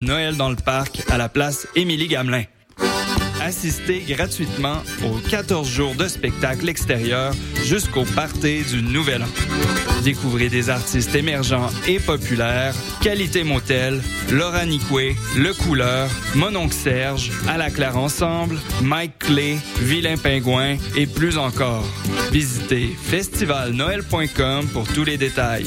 Noël dans le parc à la place Émilie Gamelin. Assistez gratuitement aux 14 jours de spectacle extérieur jusqu'au party du Nouvel An. Découvrez des artistes émergents et populaires, Qualité Motel, Laura Nicoué, Le Couleur, Mononc Serge, À la Claire Ensemble, Mike Clay, Vilain Pingouin et plus encore. Visitez festivalnoël.com pour tous les détails.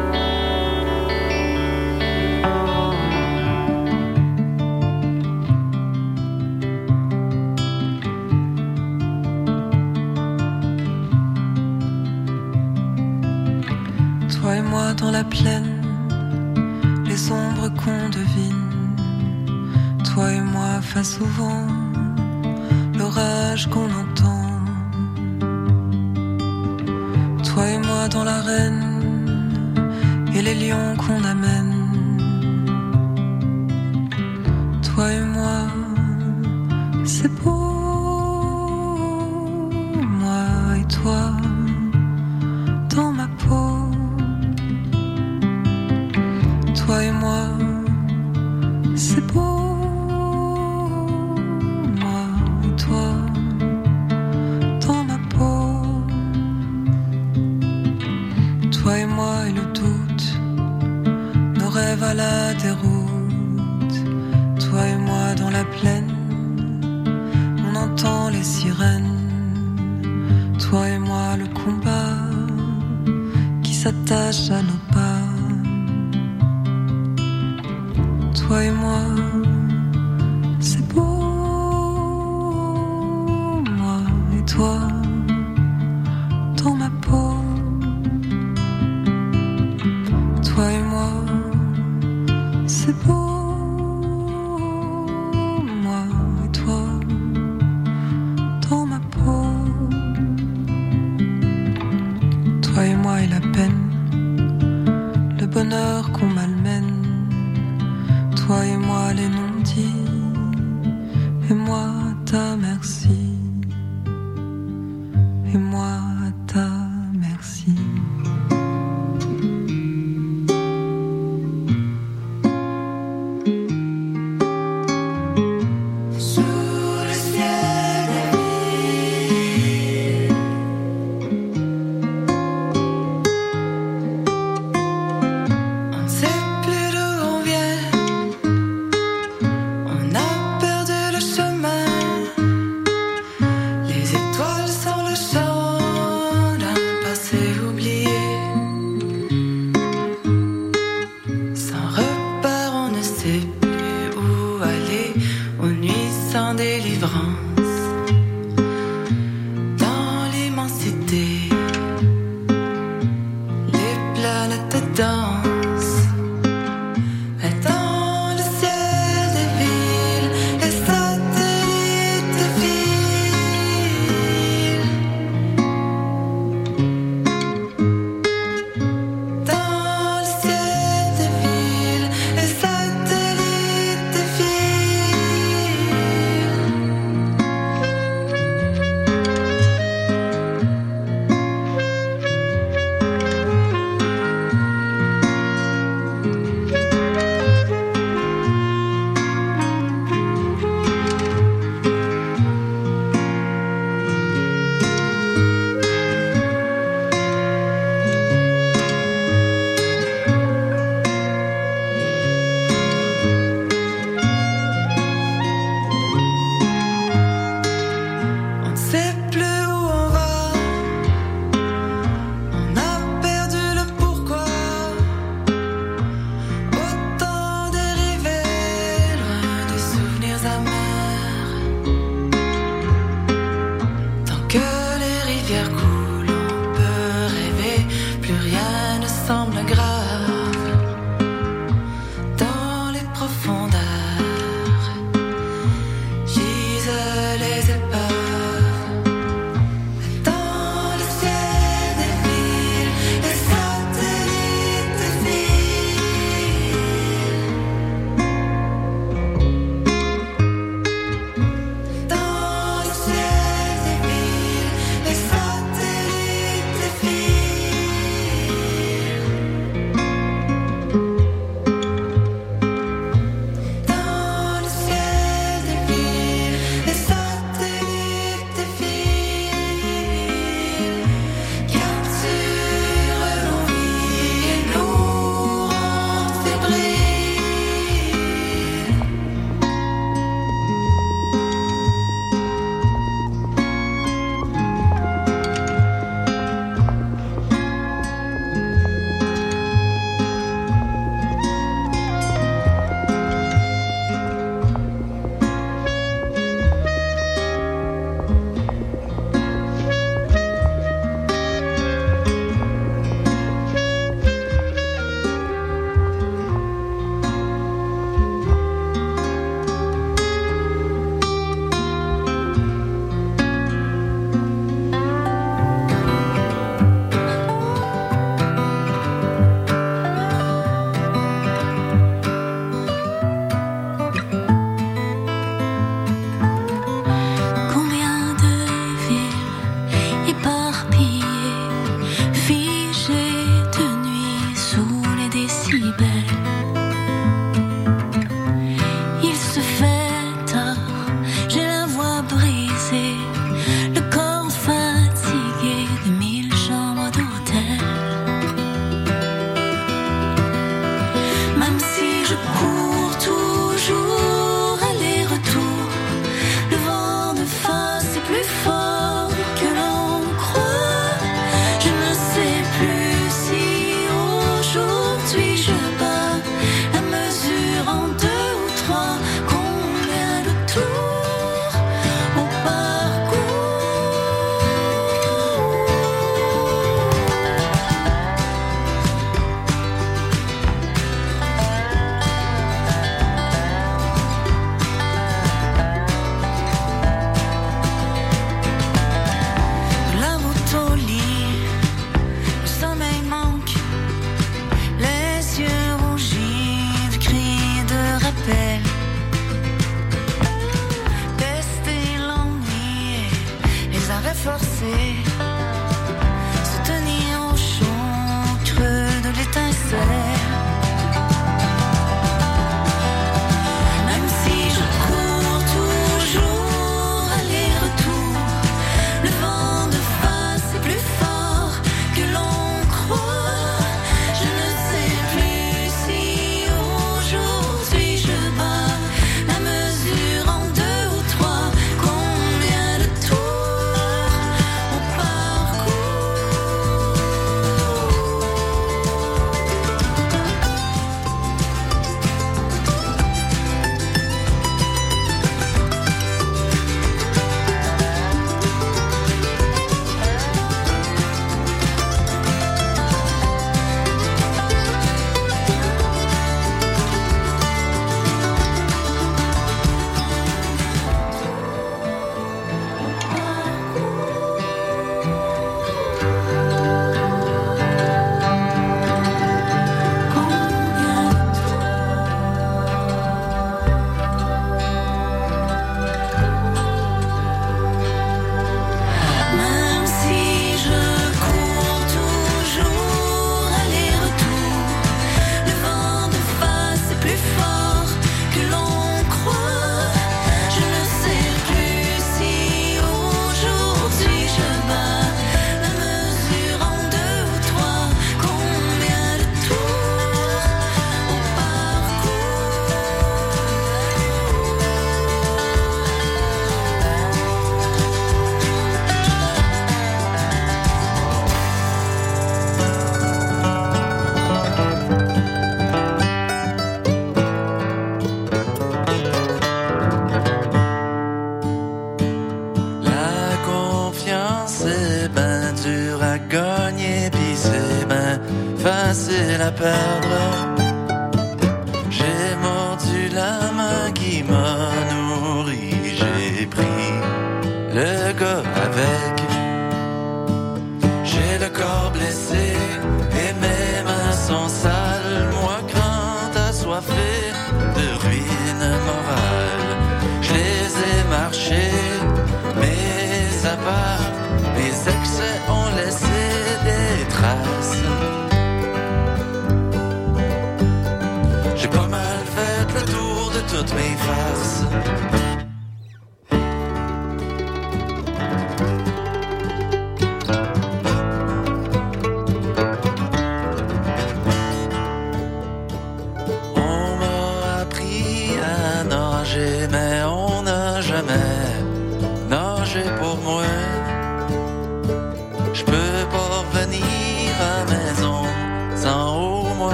moi et moi ta merci,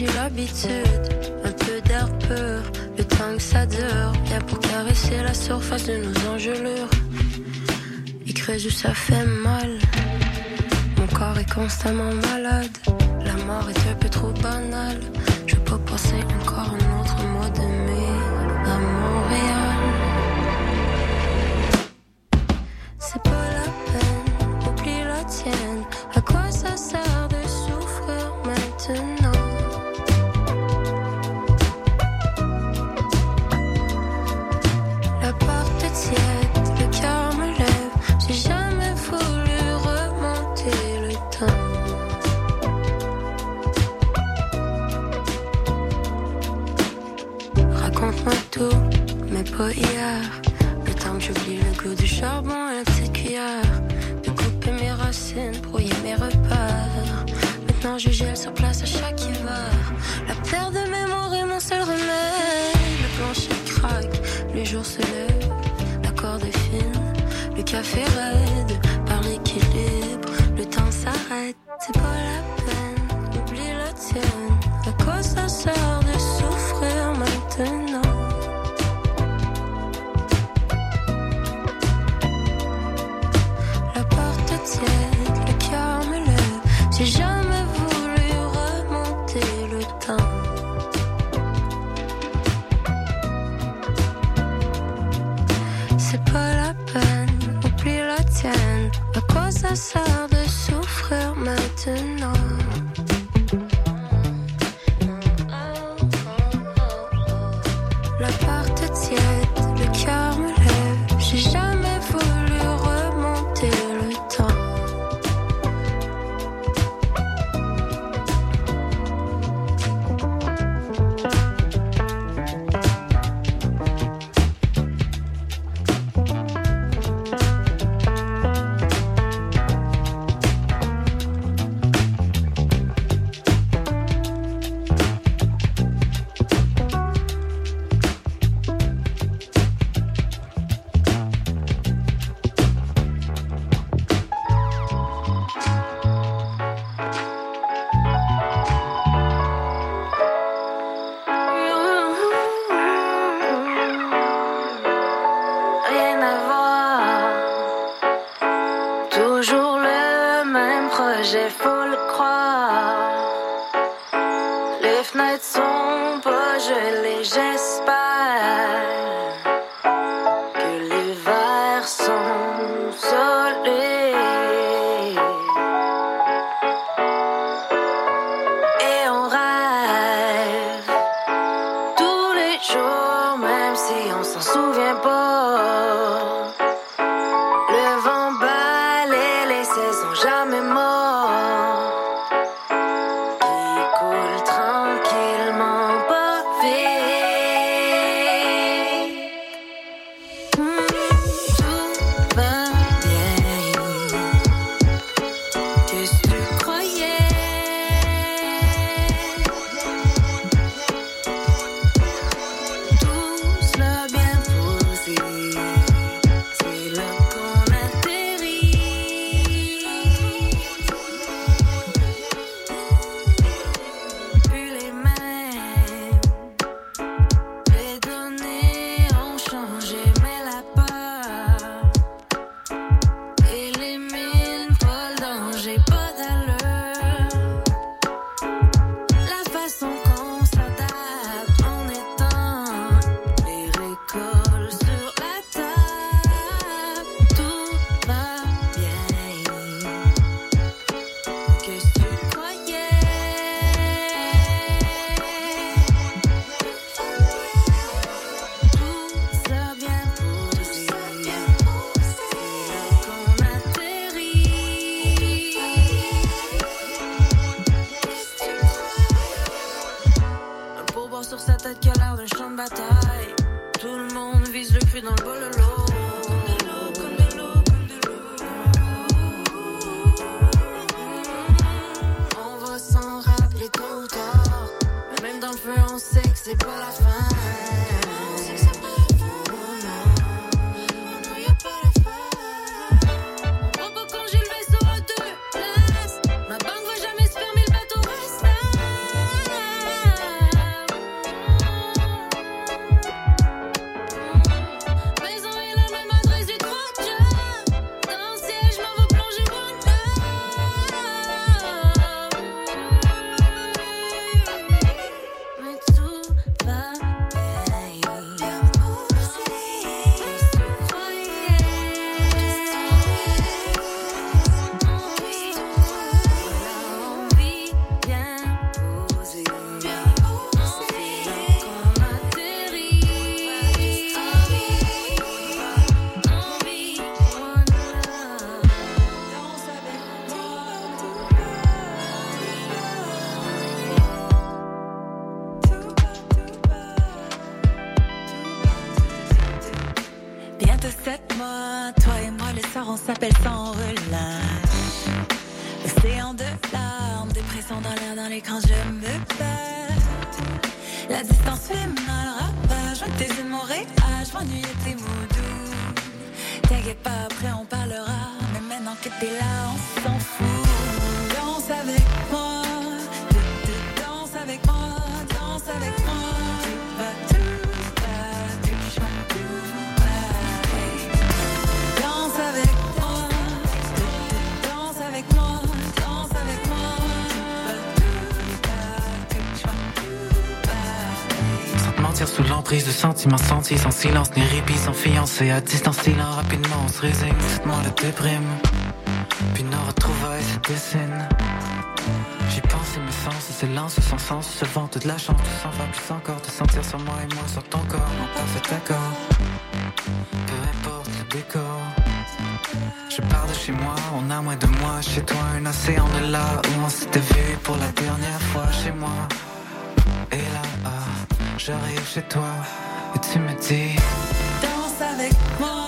j'ai l'habitude. Un peu d'air pur, le temps que ça dure. Bien pour caresser la surface de nos engelures. Il creuse où ça fait mal. Mon corps est constamment malade. La mort est un peu trop banale. Je peux passer encore un autre mois de mai à Montréal. j'ai faut le croire. Les fenêtres sont pas gelées, j'espère. parti m'incendie sans silence, ni répit, sans fiancé. À distance, si l'un rapidement, on se résigne. C'est moi la déprime. Puis nos retrouvailles se dessinent. J'y pense et mes sens, se lance sans sens, se vente de la chance, tout s'en va plus encore, de sentir sur moi et moi sur ton corps, mon parfait accord. Peu importe le décor. Je pars de chez moi, on a moins de moi, chez toi un océan de là où on s'était vu pour la dernière fois chez moi. Et là, ah, j'arrive chez toi. Et tu me dis Danse avec moi.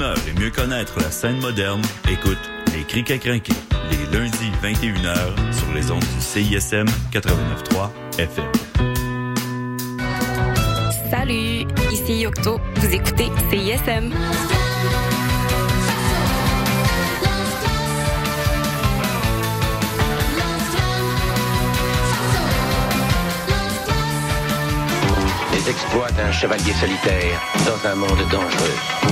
Et mieux connaître la scène moderne, écoute Les Crics à crinquer, les lundis 21h sur les ondes du CISM 89.3 FM. Salut, ici Yocto. Vous écoutez CISM. Les exploits d'un chevalier solitaire dans un monde dangereux.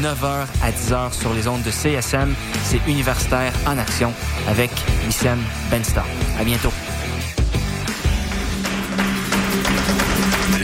9h à 10h sur les ondes de CSM, c'est Universitaire en Action avec Wissam Bensta. À bientôt.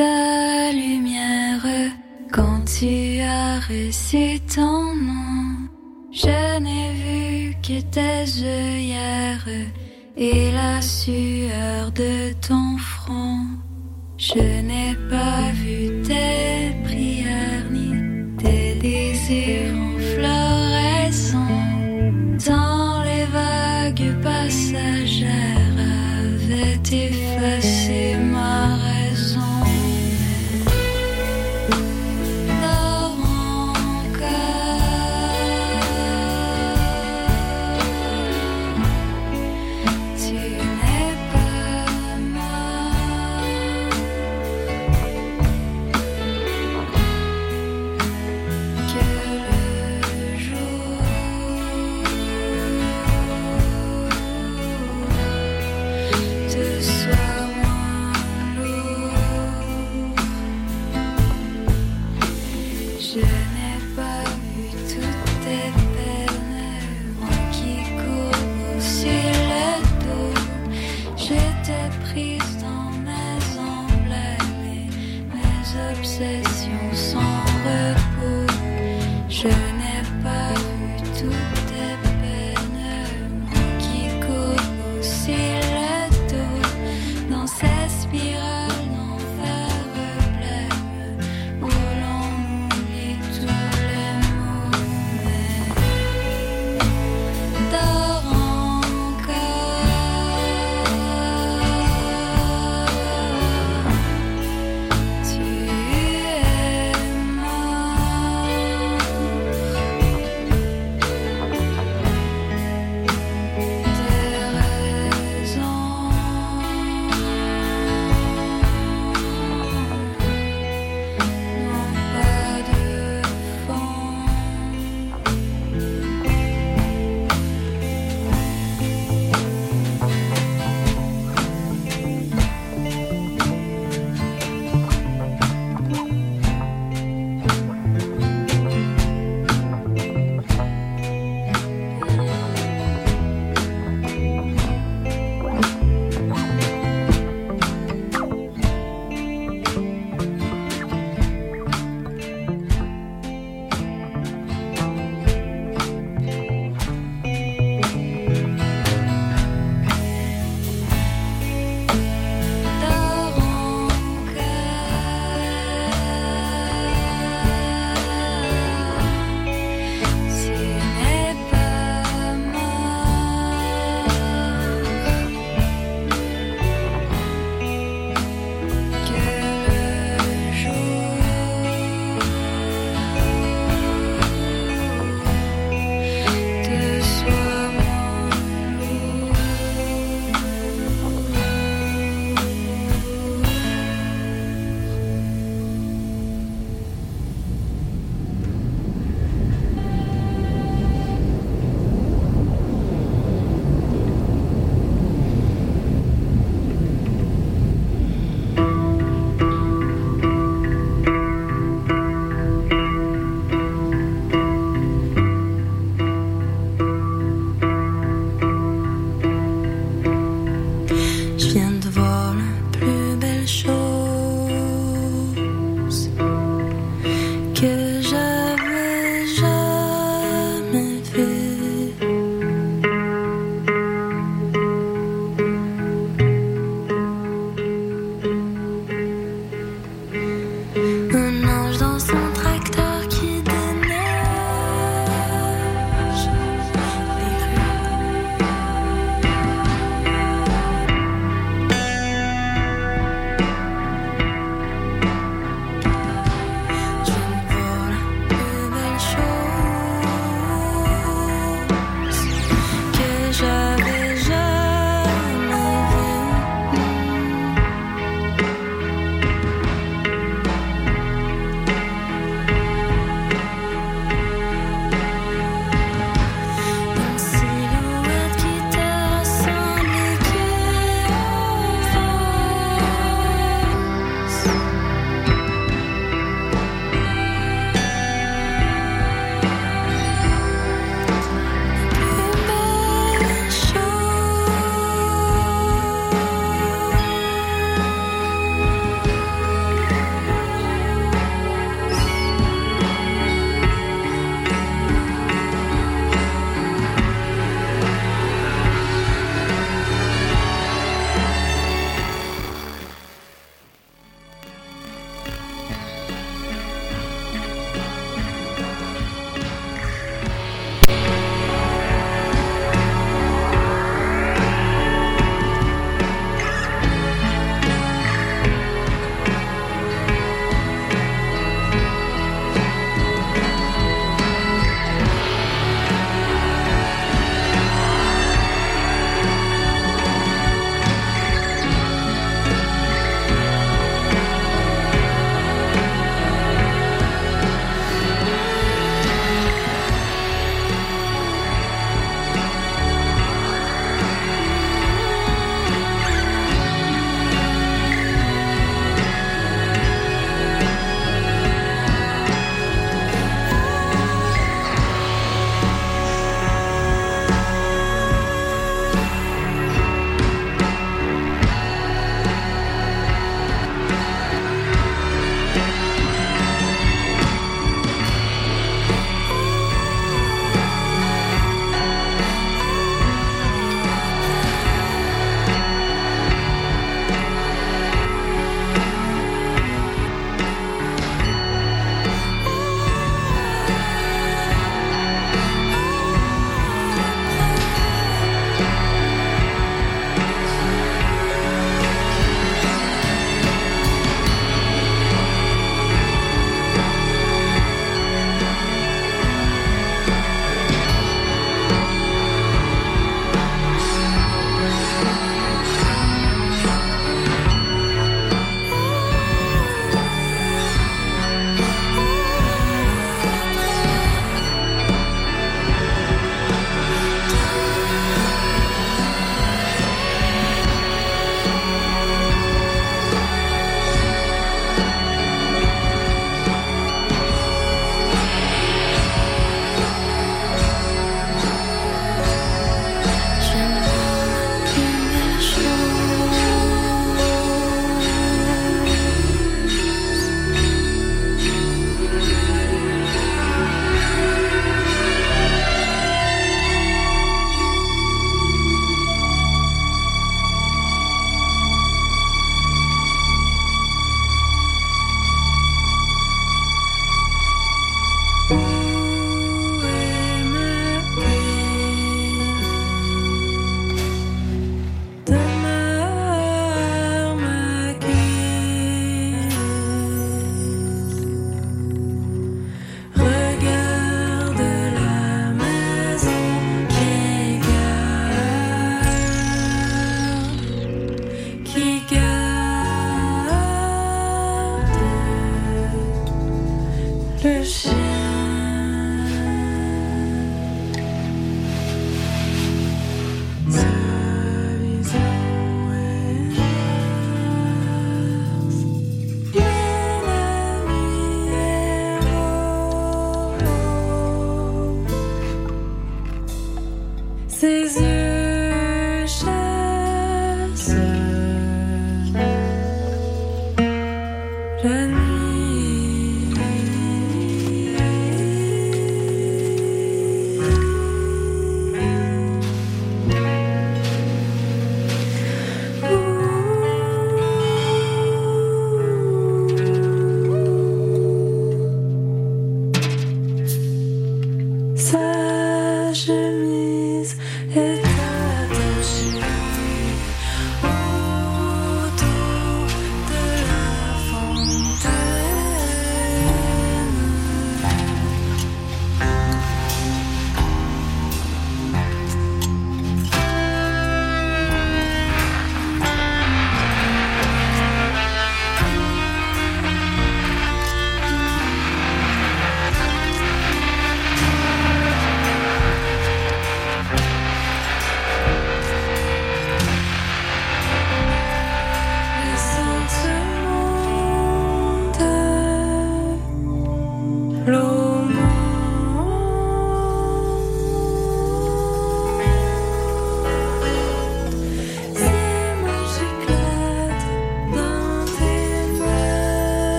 ta lumière quand tu as reçu ton nom. Je n'ai vu que tes hier et la sueur de ton